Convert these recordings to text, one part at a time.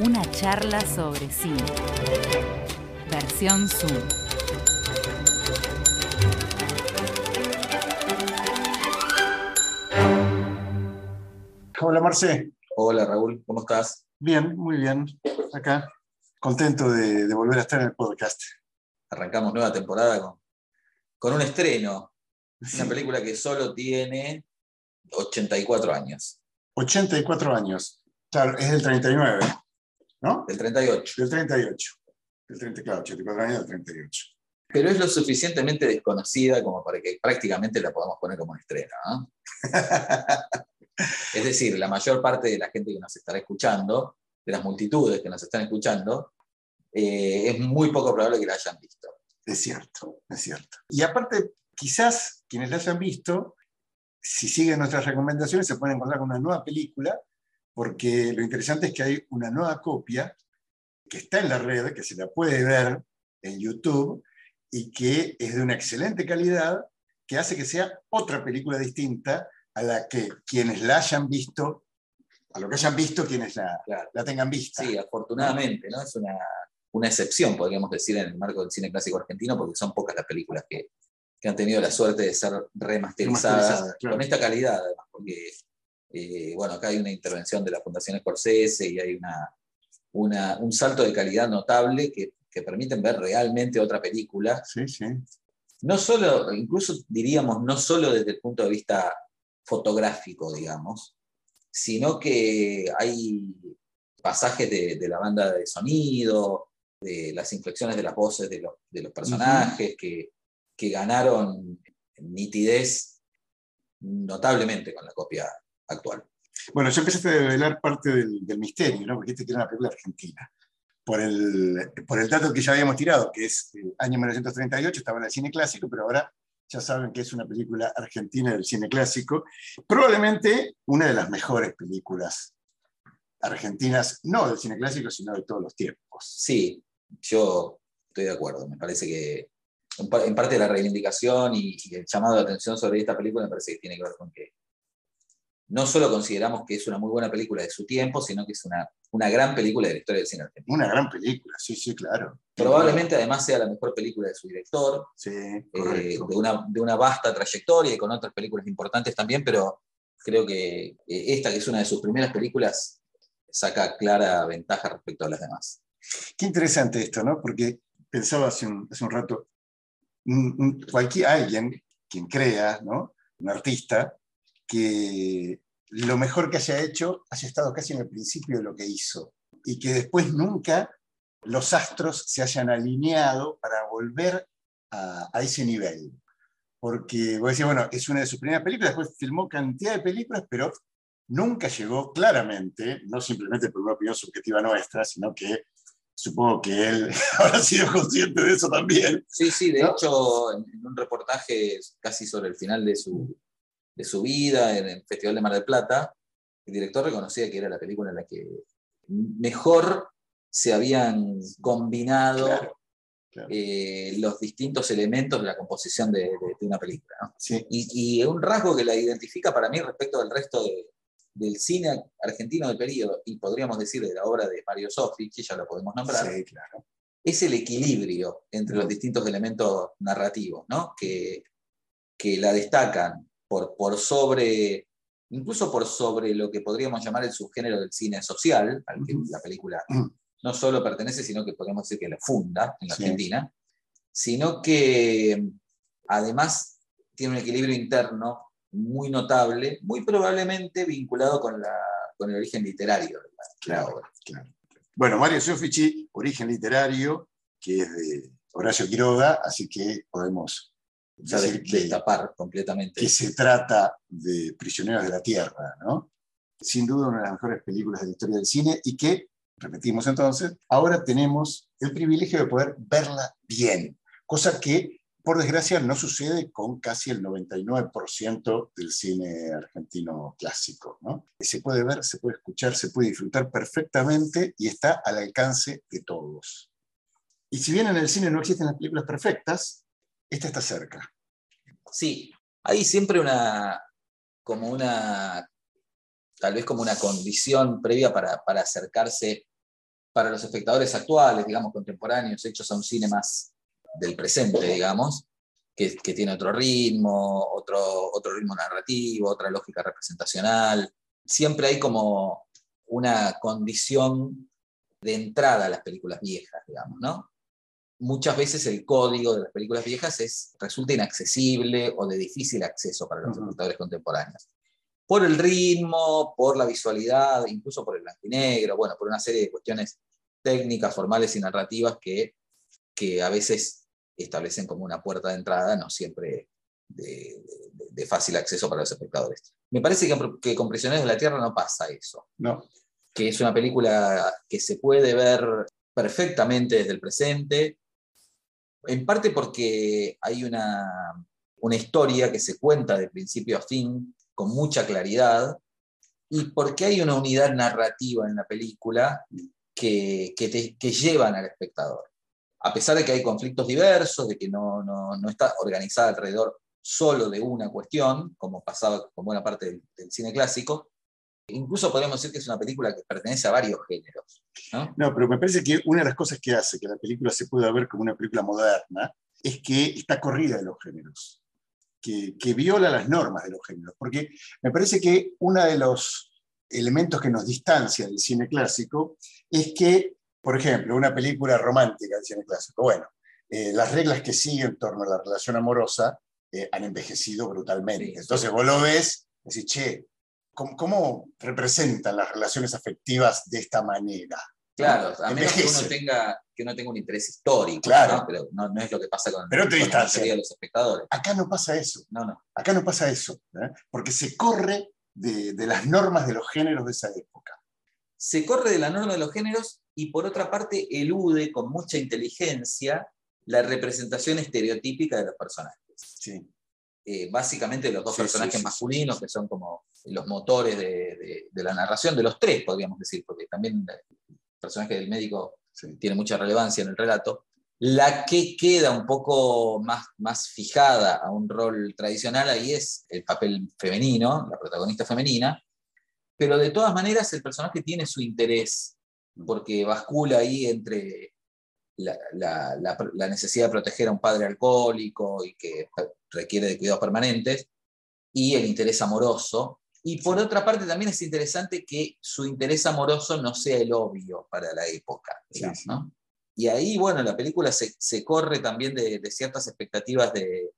Una charla sobre cine. Versión Zoom. Hola Marce. Hola Raúl, ¿cómo estás? Bien, muy bien. Acá. Contento de, de volver a estar en el podcast. Arrancamos nueva temporada con, con un estreno. Sí. Una película que solo tiene 84 años, 84 años. Claro, es del 39, ¿no? del 38. Del 38. Del 30, claro, 84 años del 38. Pero es lo suficientemente desconocida como para que prácticamente la podamos poner como estreno. ¿no? Es decir, la mayor parte de la gente que nos estará escuchando, de las multitudes que nos están escuchando, eh, es muy poco probable que la hayan visto. Es cierto, es cierto. Y aparte, quizás quienes la hayan visto, si siguen nuestras recomendaciones, se pueden encontrar con una nueva película, porque lo interesante es que hay una nueva copia que está en la red, que se la puede ver en YouTube y que es de una excelente calidad, que hace que sea otra película distinta a la que quienes la hayan visto, a lo que hayan visto quienes la, Claro. la tengan vista. Sí, afortunadamente, ¿no? Es una, una excepción, podríamos decir, en el marco del cine clásico argentino, porque son pocas las películas que, que han tenido la suerte de ser remasterizadas Remasterizadas, claro. con esta calidad, además, porque, eh, bueno, acá hay una intervención de la Fundación Scorsese y hay una, una- un salto de calidad notable que, que permiten ver realmente otra película, Sí, sí. no solo, incluso diríamos, no solo desde el punto de vista fotográfico, digamos, sino que hay pasajes de, de la banda de sonido, de las inflexiones de las voces de los, de los personajes que, que ganaron nitidez notablemente con la copia actual. Bueno, yo empezaste a develar parte del, misterio, ¿no? Porque este que era una película argentina. Por el, por el dato que ya habíamos tirado, que es eh, año 1938, estaba en el cine clásico, pero ahora ya saben que es una película argentina del cine clásico. Probablemente una de las mejores películas argentinas, no del cine clásico, sino de todos los tiempos. Sí, yo estoy de acuerdo. Me parece que en, pa- en parte la reivindicación y, y el llamado de atención sobre esta película me parece que tiene que ver con que no solo consideramos que es una muy buena película de su tiempo, sino que es una, una gran película de la historia del cine argentino. Una gran película, sí, sí, claro. Probablemente además sea la mejor película de su director, Sí, eh, de, una, de una vasta trayectoria y con otras películas importantes también, pero creo que eh, esta, que es una de sus primeras películas, saca clara ventaja respecto a las demás. Qué interesante esto, ¿no? Porque pensaba hace un, hace un rato, un- un- cualquier, alguien, quien crea, ¿no? Un artista, que lo mejor que haya hecho haya estado casi en el principio de lo que hizo y que después nunca los astros se hayan alineado para volver a, a ese nivel. Porque vos decís, bueno, es una de sus primeras películas, después filmó cantidad de películas, pero nunca llegó claramente, no simplemente por una opinión subjetiva nuestra, sino que supongo que él habrá sido consciente de eso también. Sí, sí, de ¿No? hecho, en un reportaje casi sobre el final de su, de su vida en el Festival de Mar del Plata, el director reconocía que era la película en la que mejor se habían combinado Claro, claro. eh, los distintos elementos de la composición de, de- de una película. ¿no? Sí, Y, y un rasgo que la identifica para mí respecto del resto de- del cine argentino del periodo, y podríamos decir de la obra de Mario Sofri, que ya lo podemos nombrar, sí, claro. es el equilibrio entre los distintos elementos narrativos, ¿no? que, que la destacan por, por sobre, incluso por sobre lo que podríamos llamar el subgénero del cine social, al que la película no solo pertenece, sino que podemos decir que la funda en la Sí. Argentina, sino que además tiene un equilibrio interno muy notable, muy probablemente vinculado con, la, con el origen literario de la, Claro. obra. Claro. Bueno, Mario Soffici, origen literario, que es de Horacio Quiroga, así que podemos O sea, de- que, destapar completamente. que se trata de Prisioneros de la Tierra, ¿no? Sin duda una de las mejores películas de la historia del cine y que, repetimos entonces, ahora tenemos el privilegio de poder verla bien, cosa que, por desgracia, no sucede con casi el 99% del cine argentino clásico, ¿no? Se puede ver, se puede escuchar, se puede disfrutar perfectamente y está al alcance de todos. Y si bien en el cine no existen las películas perfectas, esta está cerca. Sí, hay siempre una, como una, tal vez como una condición previa para, para acercarse para los espectadores actuales, digamos, contemporáneos, hechos a un cine más del presente, digamos, que, que tiene otro ritmo, otro, otro ritmo narrativo, otra lógica representacional. Siempre hay como una condición de entrada a las películas viejas, digamos, ¿no? Muchas veces el código de las películas viejas es, resulta inaccesible o de difícil acceso para los espectadores contemporáneos. Por el ritmo, por la visualidad, incluso por el blanco y negro, bueno, por una serie de cuestiones técnicas, formales y narrativas que, que a veces establecen como una puerta de entrada, no siempre de, de- de fácil acceso para los espectadores. Me parece que, que con Prisioneros de la Tierra no pasa eso ¿no? que es una película que se puede ver perfectamente desde el presente, en parte porque hay una, una historia que se cuenta de principio a fin con mucha claridad y porque hay una unidad narrativa en la película que, que, te- llevan al espectador. A pesar de que hay conflictos diversos, de que no, no, no está organizada alrededor solo de una cuestión, como pasaba con buena parte del- del cine clásico, Incluso podemos decir que es una película que pertenece a varios géneros. ¿No? No, pero me parece que una de las cosas que hace que la película se pueda ver como una película moderna es que está corrida de los géneros, que, que viola las normas de los géneros. Porque me parece que uno de los elementos que nos distancia del cine clásico es que, por ejemplo, una película romántica del cine clásico, bueno, eh, las reglas que siguen en torno a la relación amorosa eh, han envejecido brutalmente. Sí, sí. Entonces vos lo ves decís, che, ¿cómo, cómo representan las relaciones afectivas de esta manera? Claro, a menos que uno, tenga, que uno tenga un interés histórico, Claro. ¿no? pero no, no es lo que pasa con, Pero con la distancia. mayoría de los espectadores. Acá no pasa eso. No, no. Acá no pasa eso, ¿eh? porque se corre de, de las normas de los géneros de esa época. Se corre de la norma de los géneros y por otra parte elude con mucha inteligencia la representación estereotípica de los personajes. Sí. Eh, básicamente los dos Sí, personajes sí, masculinos, que son como los motores de, de- de la narración, de los tres, podríamos decir, porque también el personaje del médico Sí. tiene mucha relevancia en el relato. La que queda un poco más, más fijada a un rol tradicional ahí es el papel femenino, la protagonista femenina, pero de todas maneras el personaje tiene su interés, porque bascula ahí entre la, la- la- la necesidad de proteger a un padre alcohólico y que requiere de cuidados permanentes, y el interés amoroso. Y por otra parte también es interesante que su interés amoroso no sea el obvio para la época, Sí, digamos, sí. ¿no? Y ahí, bueno, la película se, se corre también de, de ciertas expectativas de,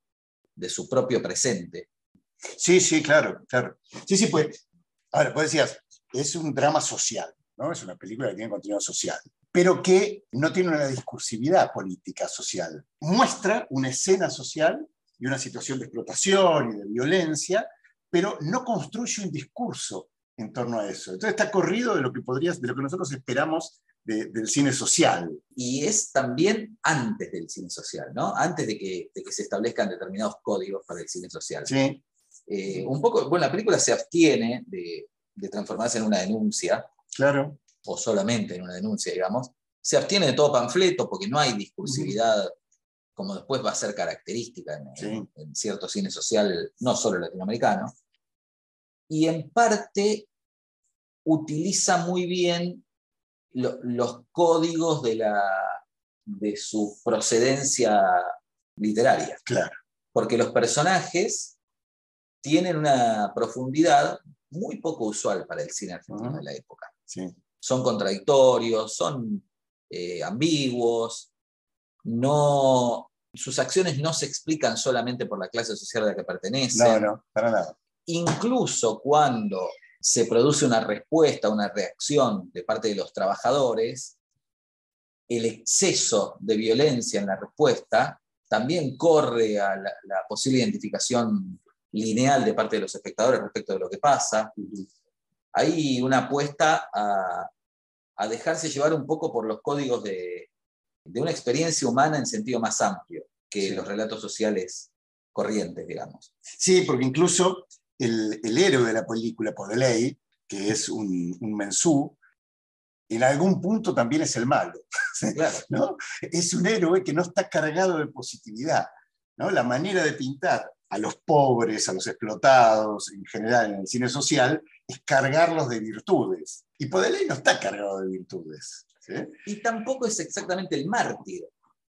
de su propio presente. Sí, sí, claro, claro. Sí, sí, pues. Ahora, pues decías, es un drama social, ¿no? Es una película que tiene contenido social, pero que no tiene una discursividad política social. Muestra una escena social y una situación de explotación y de violencia, pero no construye un discurso en torno a eso. Entonces está corrido de lo que podrías, de lo que nosotros esperamos de- del cine social. Y es también antes del cine social, ¿no? Antes de que, de que se establezcan determinados códigos para el cine social. Sí, Eh, un poco, bueno, la película se abstiene de, de transformarse en una denuncia, claro. o solamente en una denuncia, digamos. Se abstiene de todo panfleto porque no hay discursividad, como después va a ser característica en, Sí. en- en cierto cine social, no solo latinoamericano. Y en parte utiliza muy bien lo- los códigos de, la, de su procedencia literaria Claro. porque los personajes tienen una profundidad muy poco usual para el cine argentino de la época. Sí. Son contradictorios, son eh, ambiguos, no, sus acciones no se explican solamente por la clase social a la que pertenecen. No, no, para nada. Incluso cuando se produce una respuesta, una reacción de parte de los trabajadores, el exceso de violencia en la respuesta también corre a la, la posible identificación lineal de parte de los espectadores respecto de lo que pasa. Hay una apuesta a, a dejarse llevar un poco por los códigos de, de una experiencia humana en sentido más amplio que Sí. los relatos sociales corrientes, digamos. Sí, porque incluso el, el héroe de la película, Podeley, que es un, un mensú, en algún punto también es el malo. Claro. ¿no? Es un héroe que no está cargado de positividad. ¿no? La manera de pintar a los pobres, a los explotados, en general en el cine social, es cargarlos de virtudes. Y Podeley no está cargado de virtudes. ¿Sí? Y tampoco es exactamente el mártir,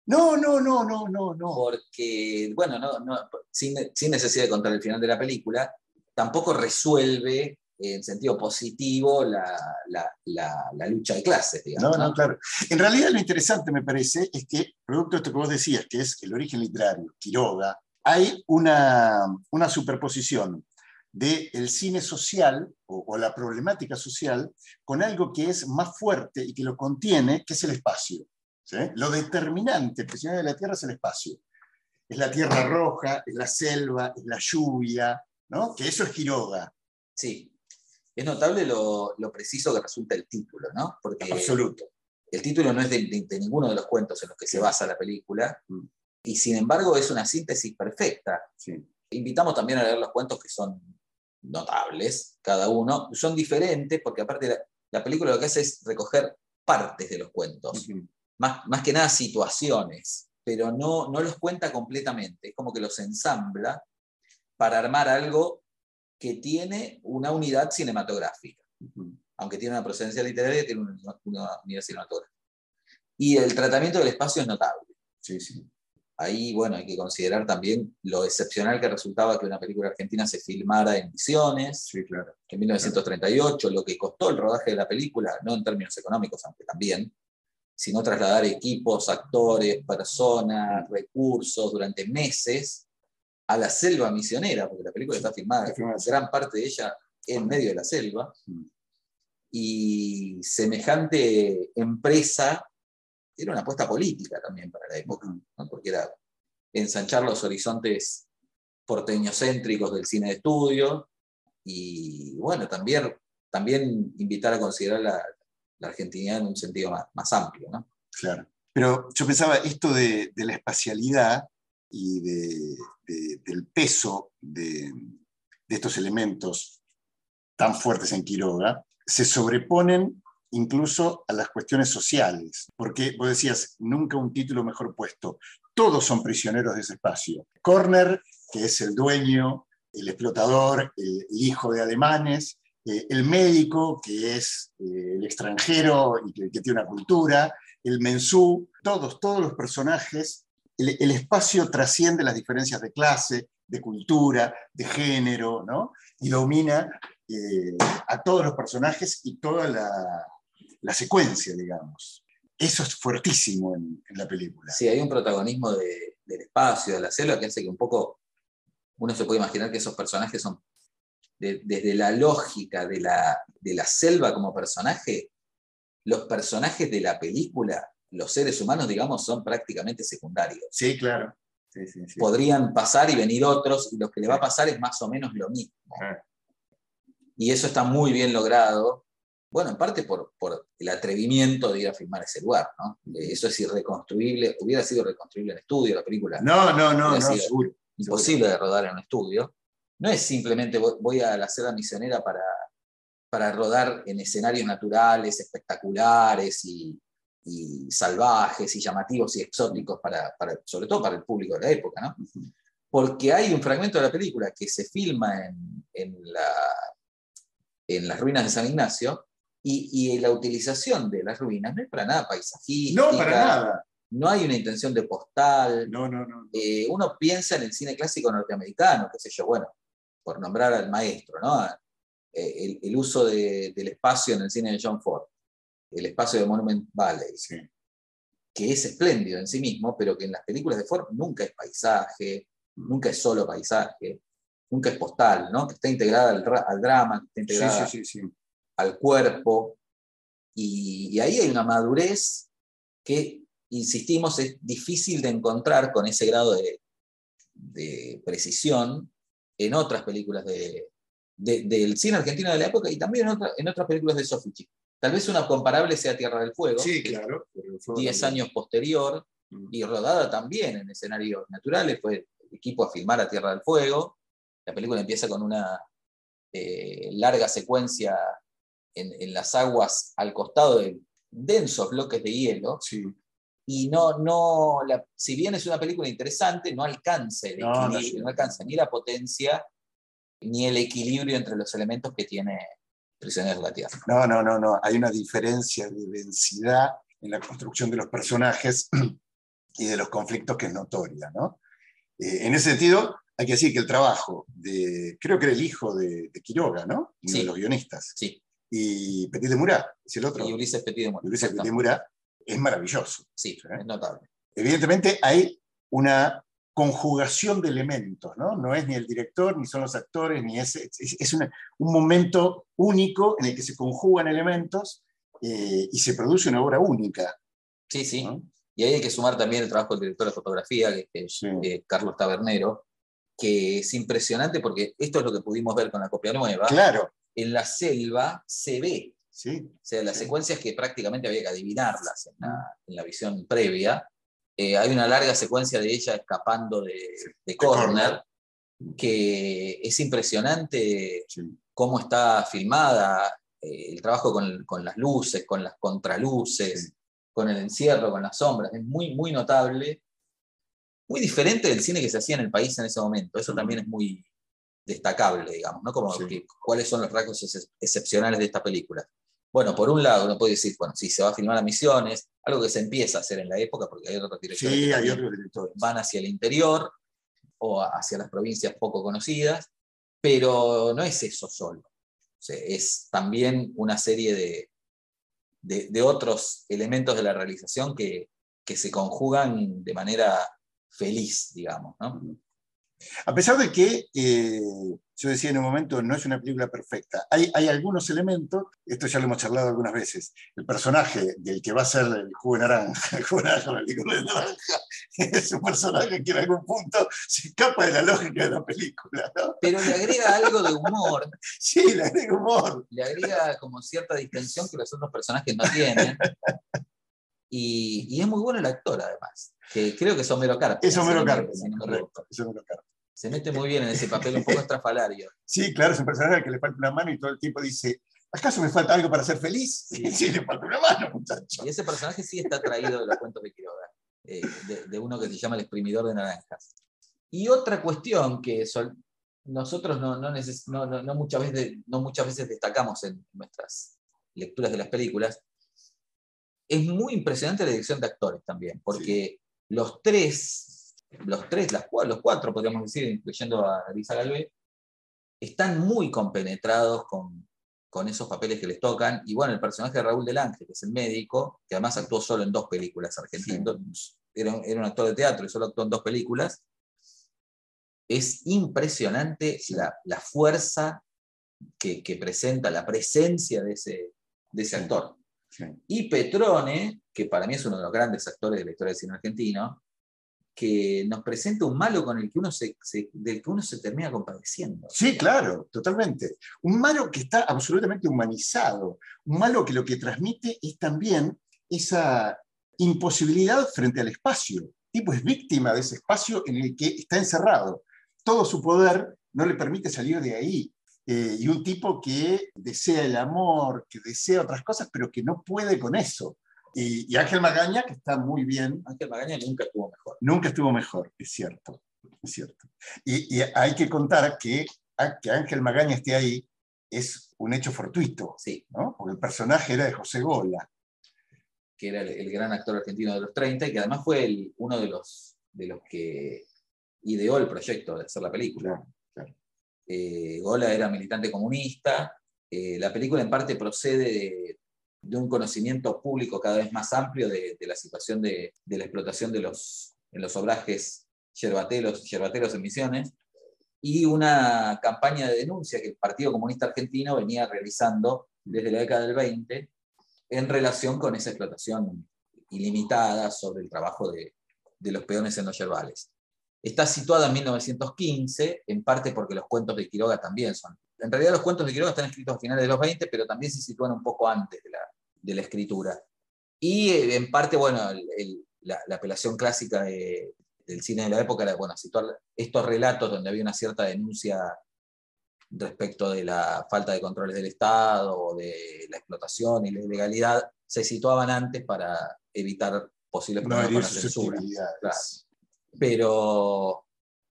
No, no, no, no, no, no. porque, bueno, no, no, sin, sin necesidad de contar el final de la película, tampoco resuelve en sentido positivo la, la- la- la lucha de clases, No, digamos. no, ¿no? claro. En realidad lo interesante me parece es que, producto de esto que vos decías, que es el origen literario, Quiroga, hay una, una superposición del cine social o, o la problemática social con algo que es más fuerte y que lo contiene, que es el espacio. ¿sí? Lo determinante, prisionero de la Tierra, es el espacio. Es la tierra roja, es la selva, es la lluvia, ¿no? que eso es Quiroga, Sí. Es notable lo, lo preciso que resulta el título, ¿no? Porque absoluto. el título no es de, de- de ninguno de los cuentos en los que se basa la película, Mm. y sin embargo es una síntesis perfecta. Sí. Invitamos también a leer los cuentos que son notables, cada uno. Son diferentes porque aparte la, la película lo que hace es recoger partes de los cuentos, Ujú. más, más que nada situaciones, pero no, no los cuenta completamente, es como que los ensambla para armar algo que tiene una unidad cinematográfica Ujú. aunque tiene una procedencia literaria, tiene una, una unidad cinematográfica. Y el tratamiento del espacio es notable. Sí, sí. Ahí, bueno, hay que considerar también lo excepcional que resultaba que una película argentina se filmara en Misiones, Sí, claro. en 1938, lo que costó el rodaje de la película, no en términos económicos, aunque también, sino trasladar equipos, actores, personas, recursos durante meses a la selva misionera, porque la película está filmada, gran parte de ella en medio de la selva, Mm. y semejante empresa era una apuesta política también para la época. ¿no? porque era ensanchar los horizontes porteñocéntricos del cine de estudio y bueno, también, también invitar a considerar la, la argentinidad en un sentido más, más amplio. ¿no? Claro. Pero yo pensaba esto de, de la espacialidad y de- de- del peso de estos elementos tan fuertes en Quiroga, se sobreponen incluso a las cuestiones sociales, porque vos decías, nunca un título mejor puesto, todos son prisioneros de ese espacio. Corner, que es el dueño, el explotador, el, hijo de alemanes, eh, el médico, que es eh, el extranjero y que, tiene una cultura, el mensú, todos, todos los personajes, el, el espacio trasciende las diferencias de clase, de cultura, de género, ¿no? Y domina eh, a todos los personajes y toda la, la secuencia, digamos. Eso es fuertísimo en, en la película. Sí, hay un protagonismo de- del espacio, de la selva, que hace que un poco uno se puede imaginar que esos personajes son, de- desde la lógica de la, de la selva como personaje, los personajes de la película, los seres humanos, digamos, son prácticamente secundarios. Sí, claro. Sí, sí, sí. Podrían pasar y venir otros, y lo que le va a pasar es más o menos lo mismo. Y eso está muy bien logrado. Bueno, en parte por, por el atrevimiento de ir a filmar ese lugar, ¿no? Eh, Eso es irreconstruible, hubiera sido reconstruible en estudio la película. No, no, no, no, seguro. imposible de rodar en un estudio. No es simplemente voy a la selva misionera para, para rodar en escenarios naturales, espectaculares y, y salvajes y llamativos y exóticos, para, para- sobre todo para el público de la época, ¿no? Porque hay un fragmento de la película que se filma en, en, la- en las ruinas de San Ignacio y, y la utilización de las ruinas no es para nada paisajista. No, para nada. No hay una intención de postal, No, no, no. eh, uno piensa en el cine clásico norteamericano, qué sé yo, bueno, por nombrar al maestro, ¿no? Eh, el, el uso de- del espacio en el cine de John Ford, el espacio de Monument Valley, Sí. que es espléndido en sí mismo, pero que en las películas de Ford nunca es paisaje, nunca es solo paisaje, nunca es postal, ¿no? que está integrada al, ra- al drama, que está Sí, integrada sí, sí, sí. Al cuerpo. Y, y ahí hay una madurez que, insistimos, es difícil de encontrar con ese grado de, de precisión en otras películas de- de- del cine argentino de la época y también en, otra- en otras películas de Soffici. Tal vez una comparable sea Tierra del Fuego, Sí, claro. pero el fuego 10 también. años posterior Mm. y rodada también en escenarios naturales. Fue el equipo a filmar a Tierra del Fuego. La película empieza con una eh, larga secuencia en, en las aguas al costado de densos bloques de hielo. Sí. Y no, no la- si bien es una película interesante, no alcanza el No, no equilibrio, no alcanza ni la potencia ni el equilibrio entre los elementos que tiene Prisioneros de la Tierra. No, no, no, no. Hay una diferencia de densidad en la construcción de los personajes y de los conflictos que es notoria, ¿no? Eh, en ese sentido, hay que decir que el trabajo de, creo que era el hijo de, de Quiroga, ¿no? Uno Sí. de los guionistas. Sí, Y Petit de Murat, es el otro. y Ulises Petit de Muerte. Ulises Petit de Murat, es maravilloso. Sí, ¿Sí? es notable. Evidentemente hay una conjugación de elementos, ¿no? No es ni el director, ni son los actores, ni es, es, es una- un momento único en el que se conjugan elementos eh, y se produce una obra única. Sí, sí. ¿no? Y ahí hay que sumar también el trabajo del director de fotografía, que es Sí. eh, Carlos Tabernero, que es impresionante porque esto es lo que pudimos ver con la copia nueva. Claro, En la selva se ve, sí. o sea, las Sí. secuencias que prácticamente había que adivinarlas en la, en la visión previa. Eh, hay una larga secuencia de ella escapando de, de Corner, que es impresionante cómo está filmada, eh, el trabajo con, con las luces, con las contraluces, con el encierro, con las sombras, es muy, muy notable. Muy diferente del cine que se hacía en el país en ese momento, eso también es muy destacable, digamos, ¿no? Como Sí. que- cuáles son los rasgos ex- excepcionales de esta película. Bueno, por un lado, uno puede decir, bueno, sí, se va a filmar a Misiones, algo que se empieza a hacer en la época, porque hay otros directores que Sí, hay también otros directores. van hacia el interior o hacia las provincias poco conocidas, pero no es eso solo. O sea, es también una serie de, de, de otros elementos de la realización que, que se conjugan de manera feliz, digamos. ¿no? A pesar de que, eh, yo decía en un momento, no es una película perfecta, hay, hay algunos elementos, esto ya lo hemos charlado algunas veces, el personaje del que va a ser el jugo de naranja, el jugo de naranja, la película de naranja, es un personaje que en algún punto se escapa de la lógica de la película, ¿no? Pero le agrega algo de humor, Sí, le agrega humor. le agrega como cierta distensión que los otros personajes no tienen. Y, y es muy bueno el actor, además, que creo que es Homero Carpenter. Es Homero Carpenter, correcto, es Homero Carpenter. Se mete muy bien en ese papel un poco estrafalario. Sí, claro, es un personaje al que le falta una mano y todo el tiempo dice, ¿acaso me falta algo para ser feliz? Sí. Sí, le falta una mano, muchacho. Y ese personaje sí está traído de los cuentos de Quiroga, eh, de, de uno que se llama el exprimidor de naranjas. Y otra cuestión que sol- nosotros no, no- no- no muchas veces, no muchas veces destacamos en nuestras lecturas de las películas, es muy impresionante la dirección de actores también, porque los tres, los tres, las, los cuatro podríamos decir, incluyendo a Elisa Galvé, están muy compenetrados con, con esos papeles que les tocan. Y bueno, el personaje de Raúl del Ángel, que es el médico, que además actuó solo en dos películas argentinas, era, un- era un actor de teatro y solo actuó en dos películas. Es impresionante la, la fuerza que, que presenta, la presencia de ese, de ese Sí. actor. Sí. Y Petrone, que para mí es uno de los grandes actores de la historia del cine argentino, que nos presenta un malo con el que uno se, se- del que uno se termina compadeciendo. Sí, claro, totalmente. Un malo que está absolutamente humanizado, un malo que lo que transmite es también esa imposibilidad frente al espacio. El tipo es víctima de ese espacio en el que está encerrado. Todo su poder no le permite salir de ahí. Eh, y un tipo que desea el amor, que desea otras cosas, pero que no puede con eso. Y, y Ángel Magaña, que está muy bien, Ángel Magaña nunca estuvo mejor. nunca estuvo mejor, es cierto, es cierto. Y, y hay que contar que, a- que Ángel Magaña esté ahí es un hecho fortuito, Sí, ¿no? Porque el personaje era de José Gola. que era el, el gran actor argentino de los 30 y que además fue el- uno de los, de los que ideó el proyecto de hacer la película. Claro, claro. Eh, Gola era militante comunista. eh, la película en parte procede de, un conocimiento público cada vez más amplio de, la situación de, la explotación de los, en los obrajes yerbateros en Misiones, y una campaña de denuncia que el Partido Comunista Argentino venía realizando desde la década del 20 en relación con esa explotación ilimitada sobre el trabajo de, de los peones en los yerbales. Está situada en 1915, en parte porque los cuentos de Quiroga también son. En realidad los cuentos de Quiroga están escritos a finales de los 20, pero también se sitúan un poco antes de la, de la escritura. Y eh, en parte, bueno, el, el, la, la, apelación clásica de, del cine de la época era, bueno, situar estos relatos donde había una cierta denuncia respecto de la falta de controles del Estado o de la explotación y la ilegalidad, se situaban antes para evitar posibles problemas no, con la censura. Claro. Pero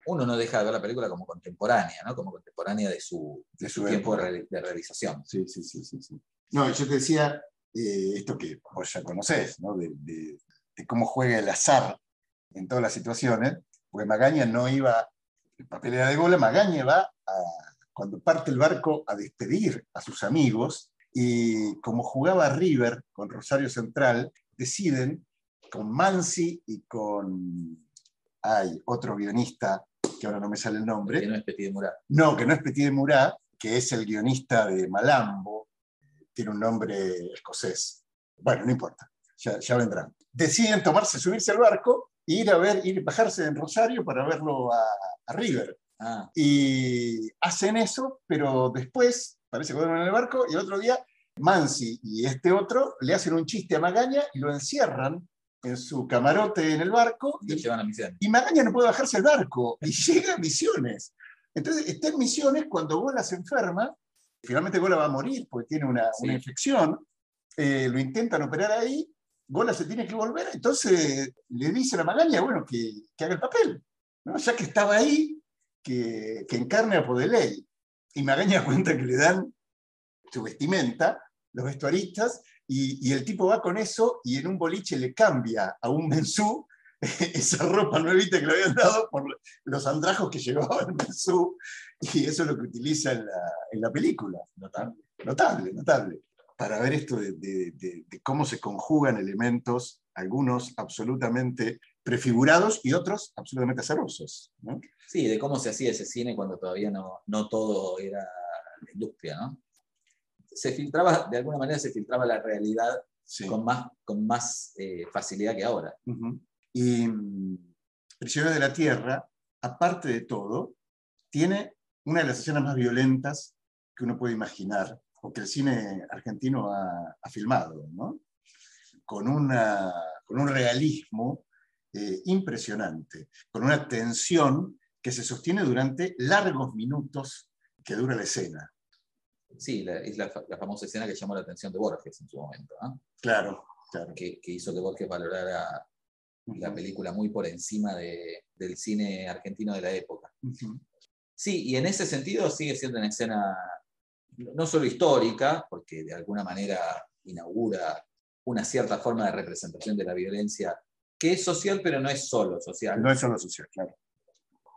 uno no deja de ver la película como contemporánea, ¿no? como contemporánea de su, de su tiempo de, de, realización. Sí, sí, sí, sí, sí. No, yo te decía eh, esto que vos ya conocés, ¿no? de, de, de, cómo juega el azar en todas las situaciones, porque Magaña no iba, el papel era de Gola, Magaña va a, cuando parte el barco a despedir a sus amigos, y como jugaba River con Rosario Central, deciden con Mansi y con hay otro guionista, que ahora no me sale el nombre. Que no es Petit de Murat. No, que no es Petit de Murat, que es el guionista de Malambo, tiene un nombre escocés. Bueno, no importa, ya, ya vendrán. Deciden tomarse, subirse al barco e ir a ver, ir bajarse en Rosario para verlo a, a River. Ah. Y hacen eso, pero después, parece que en el barco, y el otro día Mansi y este otro le hacen un chiste a Magaña y lo encierran en su camarote en el barco. Y, llevan a Misiones. Y Magaña no puede bajarse al barco y llega a Misiones. Entonces está en Misiones cuando Gola se enferma, finalmente Gola va a morir porque tiene una, sí. una infección, eh, lo intentan operar ahí, Gola se tiene que volver, entonces le dicen a Magaña, bueno, que, que haga el papel, ¿no? ya que estaba ahí, que, que encarne a Podeley. Y Magaña cuenta que le dan su vestimenta, los vestuaristas, y, el tipo va con eso y en un boliche le cambia a un mensú esa ropa nuevita que le habían dado por los andrajos que llevaba el mensú, y eso es lo que utiliza en la, película. Notable, notable, notable. Para ver esto de, cómo se conjugan elementos, algunos absolutamente prefigurados y otros absolutamente azarosos. Sí, de cómo se hacía ese cine cuando todavía no, no todo era industria, ¿no? Se filtraba, de alguna manera se filtraba la realidad sí. con más, con más eh, facilidad que ahora. Uh -huh. Y um, Prisioneros de la Tierra, aparte de todo, tiene una de las escenas más violentas que uno puede imaginar, o que el cine argentino ha, ha filmado, ¿no? con, una, con un realismo eh, impresionante, con una tensión que se sostiene durante largos minutos que dura la escena. Sí, la, es la, la, famosa escena que llamó la atención de Borges en su momento. ¿no? Claro, claro. Que, que, hizo que Borges valorara uh -huh. la película muy por encima de, del cine argentino de la época. Uh -huh. Sí, y en ese sentido sigue siendo una escena no solo histórica, porque de alguna manera inaugura una cierta forma de representación de la violencia que es social, pero no es solo social. No es solo social, claro.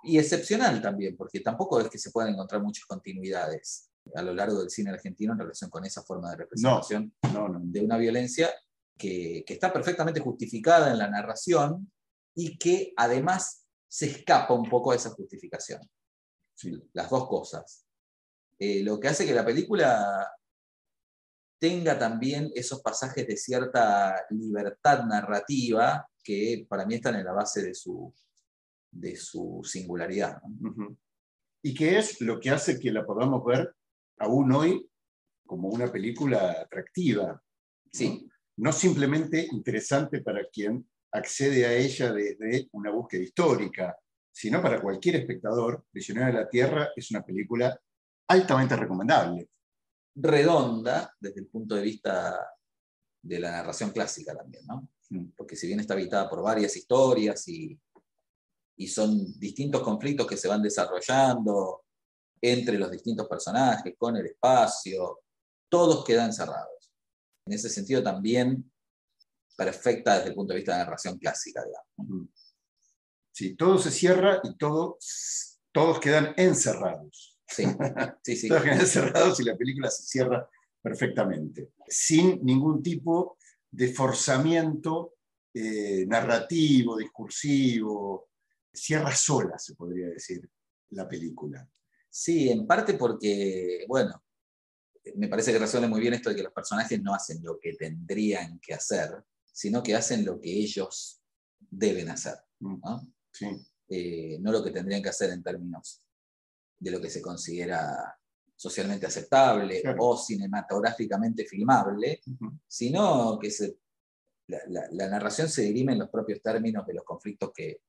Y excepcional también, porque tampoco es que se puedan encontrar muchas continuidades a lo largo del cine argentino en relación con esa forma de representación no, no, no. de una violencia que, que, está perfectamente justificada en la narración y que además se escapa un poco de esa justificación. Sí. Las dos cosas. Eh, lo que hace que la película tenga también esos pasajes de cierta libertad narrativa que para mí están en la base de su, de su singularidad. ¿no? Uh -huh. Y que es lo que hace que la podamos ver aún hoy como una película atractiva. Sí. No, no simplemente interesante para quien accede a ella desde una búsqueda histórica, sino para cualquier espectador. Prisionero de la Tierra es una película altamente recomendable. Redonda desde el punto de vista de la narración clásica también, ¿no? Mm. Porque si bien está habitada por varias historias y, y son distintos conflictos que se van desarrollando entre los distintos personajes, con el espacio, todos quedan cerrados. En ese sentido también perfecta desde el punto de vista de la narración clásica, digamos. Sí, todo se cierra y todo, todos quedan encerrados. Sí, sí, sí. todos quedan encerrados y la película se cierra perfectamente, sin ningún tipo de forzamiento eh, narrativo, discursivo, cierra sola, se podría decir, la película. Sí, en parte porque, bueno, me parece que resuelve muy bien esto de que los personajes no hacen lo que tendrían que hacer, sino que hacen lo que ellos deben hacer. ¿no? Sí. Eh, no lo que tendrían que hacer en términos de lo que se considera socialmente aceptable Claro. o cinematográficamente filmable, sino que se- la, la- la narración se dirime en los propios términos de los conflictos que,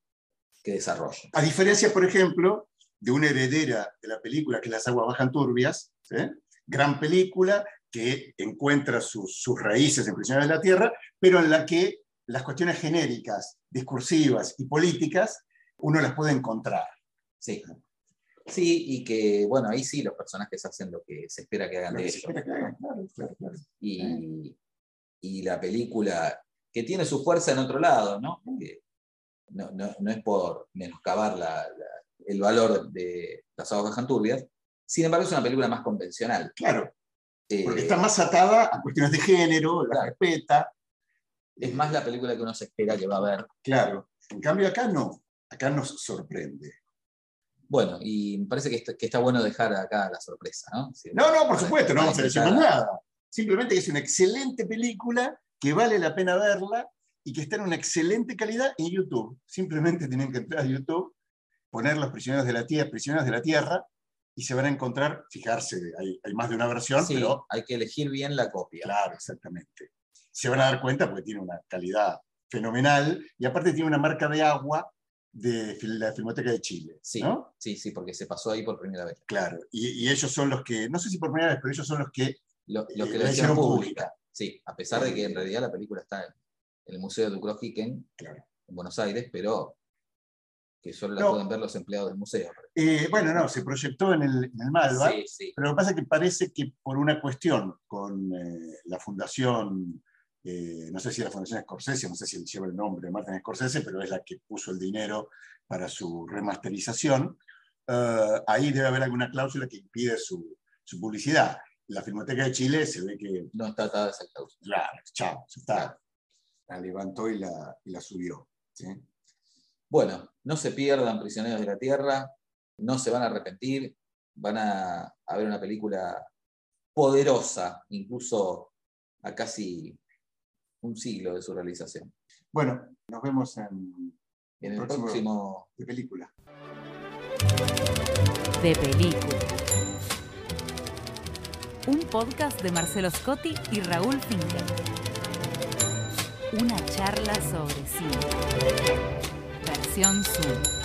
que desarrolla. A diferencia, por ejemplo, de una heredera de la película, que Las aguas bajan turbias, ¿sí? gran película que encuentra sus, sus raíces en Prisioneros de la Tierra, pero en la que las cuestiones genéricas, discursivas y políticas, uno las puede encontrar. Sí. Sí, y que, bueno, ahí sí los personajes hacen lo que se espera que hagan Lo de ellos. claro, claro, claro. y, y la película que tiene su fuerza en otro lado, ¿no? No, no- no es por menoscabar la- la- el valor de Las aguas bajan turbias, sin embargo es una película más convencional. Claro, Eh, porque está más atada a cuestiones de género, la Claro. respeta, Es más la película que uno se espera que va a ver. claro. En cambio acá no, acá nos sorprende. Bueno, y me parece que está, que está bueno dejar acá la sorpresa, ¿no? No, no, por supuesto, no vamos a decir nada. Simplemente que es una excelente película que vale la pena verla y que está en una excelente calidad en YouTube. Simplemente tienen que entrar a YouTube, poner Los Prisioneros de la Tierra, Prisioneros de la Tierra, y se van a encontrar, fijarse, hay, hay más de una versión, Sí, pero hay que elegir bien la copia. claro, exactamente. Se van a dar cuenta porque tiene una calidad fenomenal y aparte tiene una marca de agua de la Filmoteca de Chile. Sí, ¿no? sí, sí, porque se pasó ahí por primera vez. Claro, y, y ellos son los que, no sé si por primera vez, pero ellos son los que Lo, lo Eh, que la la hicieron hicieron pública. Sí, a pesar de que en realidad la película está en el Museo de Ucrosquiquen, Claro. en Buenos Aires, pero que solo la No. pueden ver los empleados del museo. Eh, bueno, no, se proyectó en el, en el Malva, Sí, sí. pero lo que pasa es que parece que por una cuestión con eh, la fundación, eh, no sé si la fundación Scorsese, no sé si lleva el nombre de Martin Scorsese, pero es la que puso el dinero para su remasterización, eh, ahí debe haber alguna cláusula que impide su, su publicidad. La Filmoteca de Chile se ve que, No está atada esa cláusula. claro, chao, está. La levantó y la, y la subió. ¿sí? Bueno, no se pierdan Prisioneros de la Tierra, no se van a arrepentir, van a, a ver una película poderosa, incluso a casi un siglo de su realización. Bueno, nos vemos en, En el próximo- próximo de película. De película. Un podcast de Marcelo Scotti y Raúl Finkel. Una charla sobre cine. Versión Zoom.